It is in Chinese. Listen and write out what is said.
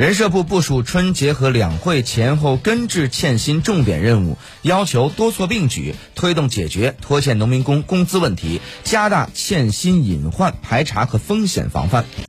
人社部部署春节和两会前后根治欠薪重点任务要求多措并举推动解决拖欠农民工工资问题加大欠薪隐患排查和风险防范。